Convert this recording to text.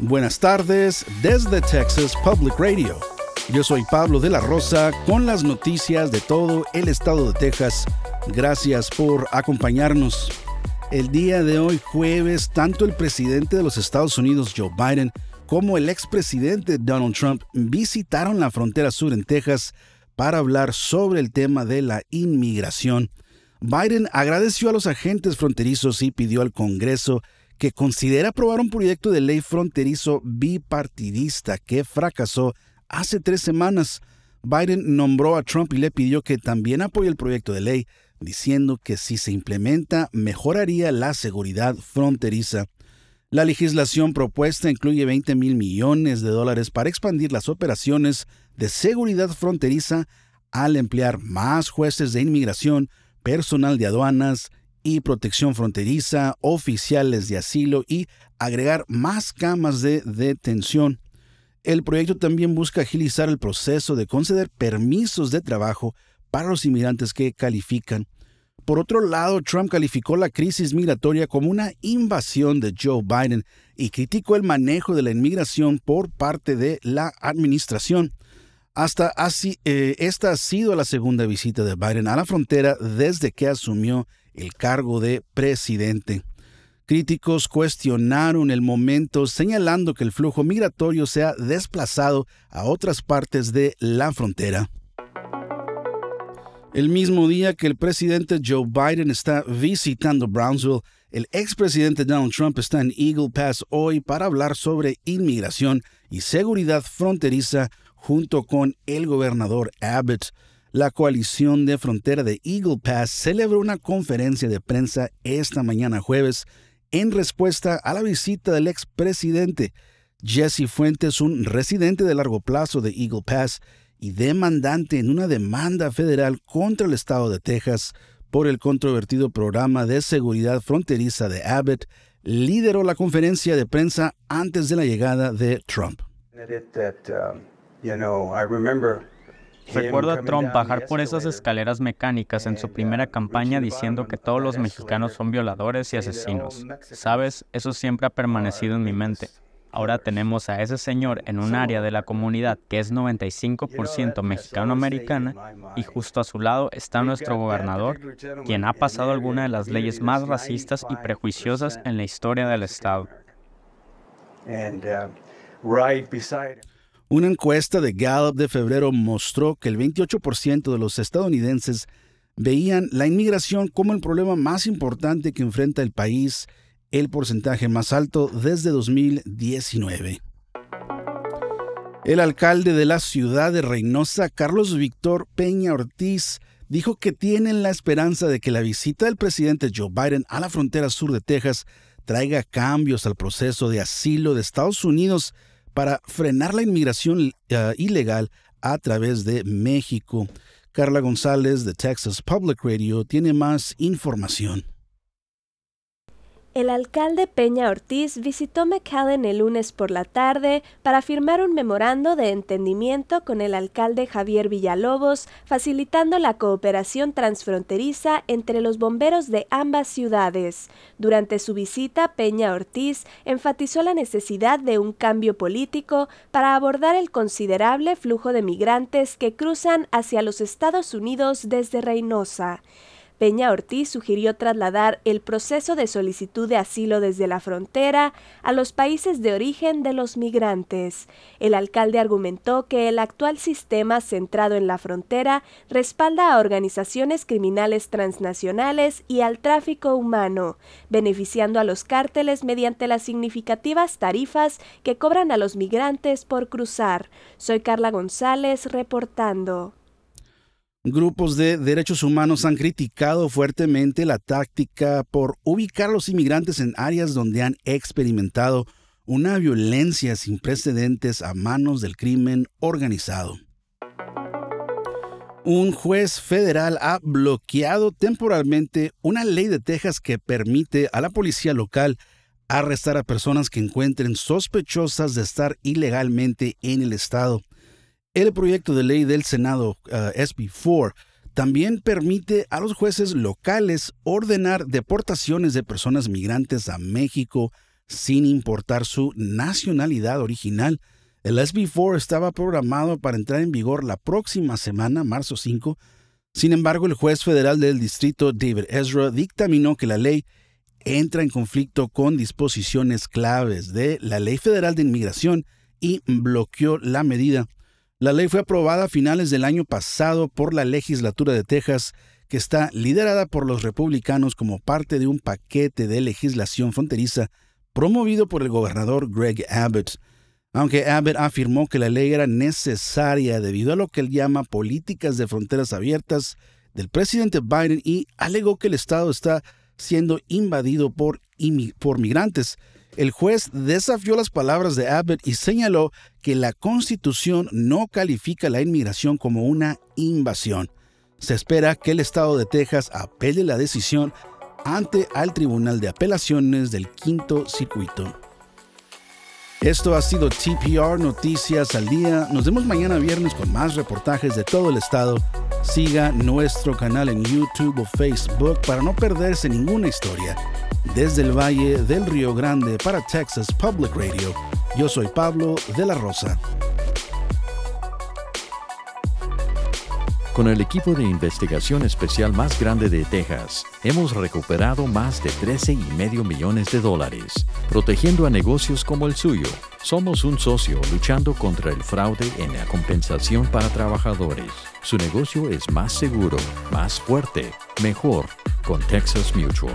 Buenas tardes desde Texas Public Radio. Yo soy Pablo de la Rosa con las noticias de todo el estado de Texas. Gracias por acompañarnos. El día de hoy jueves, tanto el presidente de los Estados Unidos, Joe Biden, como el expresidente Donald Trump visitaron la frontera sur en Texas para hablar sobre el tema de la inmigración. Biden agradeció a los agentes fronterizos y pidió al Congreso que considera aprobar un proyecto de ley fronterizo bipartidista que fracasó hace tres semanas. Biden nombró a Trump y le pidió que también apoye el proyecto de ley, diciendo que si se implementa mejoraría la seguridad fronteriza. La legislación propuesta incluye 20 mil millones de dólares para expandir las operaciones de seguridad fronteriza al emplear más jueces de inmigración, personal de aduanas y protección fronteriza, oficiales de asilo y agregar más camas de detención. El proyecto también busca agilizar el proceso de conceder permisos de trabajo para los inmigrantes que califican. Por otro lado, Trump calificó la crisis migratoria como una invasión de Joe Biden y criticó el manejo de la inmigración por parte de la administración. Hasta así, eh, esta ha sido la segunda visita de Biden a la frontera desde que asumió el cargo de presidente. Críticos cuestionaron el momento señalando que el flujo migratorio se ha desplazado a otras partes de la frontera. El mismo día que el presidente Joe Biden está visitando Brownsville, el expresidente Donald Trump está en Eagle Pass hoy para hablar sobre inmigración y seguridad fronteriza junto con el gobernador Abbott. La coalición de frontera de Eagle Pass celebró una conferencia de prensa esta mañana jueves en respuesta a la visita del expresidente. Jesse Fuentes, un residente de largo plazo de Eagle Pass y demandante en una demanda federal contra el estado de Texas por el controvertido programa de seguridad fronteriza de Abbott, lideró la conferencia de prensa antes de la llegada de Trump. Recuerdo a Trump bajar por esas escaleras mecánicas en su primera campaña diciendo que todos los mexicanos son violadores y asesinos. Sabes, eso siempre ha permanecido en mi mente. Ahora tenemos a ese señor en un área de la comunidad que es 95% mexicano-americana y justo a su lado está nuestro gobernador, quien ha pasado alguna de las leyes más racistas y prejuiciosas en la historia del Estado. Una encuesta de Gallup de febrero mostró que el 28% de los estadounidenses veían la inmigración como el problema más importante que enfrenta el país, el porcentaje más alto desde 2019. El alcalde de la ciudad de Reynosa, Carlos Víctor Peña Ortiz, dijo que tienen la esperanza de que la visita del presidente Joe Biden a la frontera sur de Texas traiga cambios al proceso de asilo de Estados Unidos para frenar la inmigración eh, ilegal a través de México. Carla González de Texas Public Radio tiene más información. El alcalde Peña Ortiz visitó McAllen el lunes por la tarde para firmar un memorando de entendimiento con el alcalde Javier Villalobos, facilitando la cooperación transfronteriza entre los bomberos de ambas ciudades. Durante su visita, Peña Ortiz enfatizó la necesidad de un cambio político para abordar el considerable flujo de migrantes que cruzan hacia los Estados Unidos desde Reynosa. Peña Ortiz sugirió trasladar el proceso de solicitud de asilo desde la frontera a los países de origen de los migrantes. El alcalde argumentó que el actual sistema centrado en la frontera respalda a organizaciones criminales transnacionales y al tráfico humano, beneficiando a los cárteles mediante las significativas tarifas que cobran a los migrantes por cruzar. Soy Carla González reportando. Grupos de derechos humanos han criticado fuertemente la táctica por ubicar a los inmigrantes en áreas donde han experimentado una violencia sin precedentes a manos del crimen organizado. Un juez federal ha bloqueado temporalmente una ley de Texas que permite a la policía local arrestar a personas que encuentren sospechosas de estar ilegalmente en el estado. El proyecto de ley del Senado uh, SB 4 también permite a los jueces locales ordenar deportaciones de personas migrantes a México sin importar su nacionalidad original. El SB4 estaba programado para entrar en vigor la próxima semana, marzo 5. Sin embargo, el juez federal del distrito David Ezra dictaminó que la ley entra en conflicto con disposiciones claves de la Ley Federal de Inmigración y bloqueó la medida. La ley fue aprobada a finales del año pasado por la legislatura de Texas, que está liderada por los republicanos como parte de un paquete de legislación fronteriza promovido por el gobernador Greg Abbott. Aunque Abbott afirmó que la ley era necesaria debido a lo que él llama políticas de fronteras abiertas del presidente Biden y alegó que el Estado está siendo invadido por, por migrantes. El juez desafió las palabras de Abbott y señaló que la Constitución no califica la inmigración como una invasión. Se espera que el Estado de Texas apele la decisión ante al Tribunal de Apelaciones del Quinto Circuito. Esto ha sido TPR Noticias al Día. Nos vemos mañana viernes con más reportajes de todo el estado. Siga nuestro canal en YouTube o Facebook para no perderse ninguna historia. Desde el Valle del Río Grande para Texas Public Radio, yo soy Pablo de la Rosa. Con el equipo de investigación especial más grande de Texas, hemos recuperado más de 13 y medio millones de dólares, protegiendo a negocios como el suyo. Somos un socio luchando contra el fraude en la compensación para trabajadores. Su negocio es más seguro, más fuerte, mejor con Texas Mutual.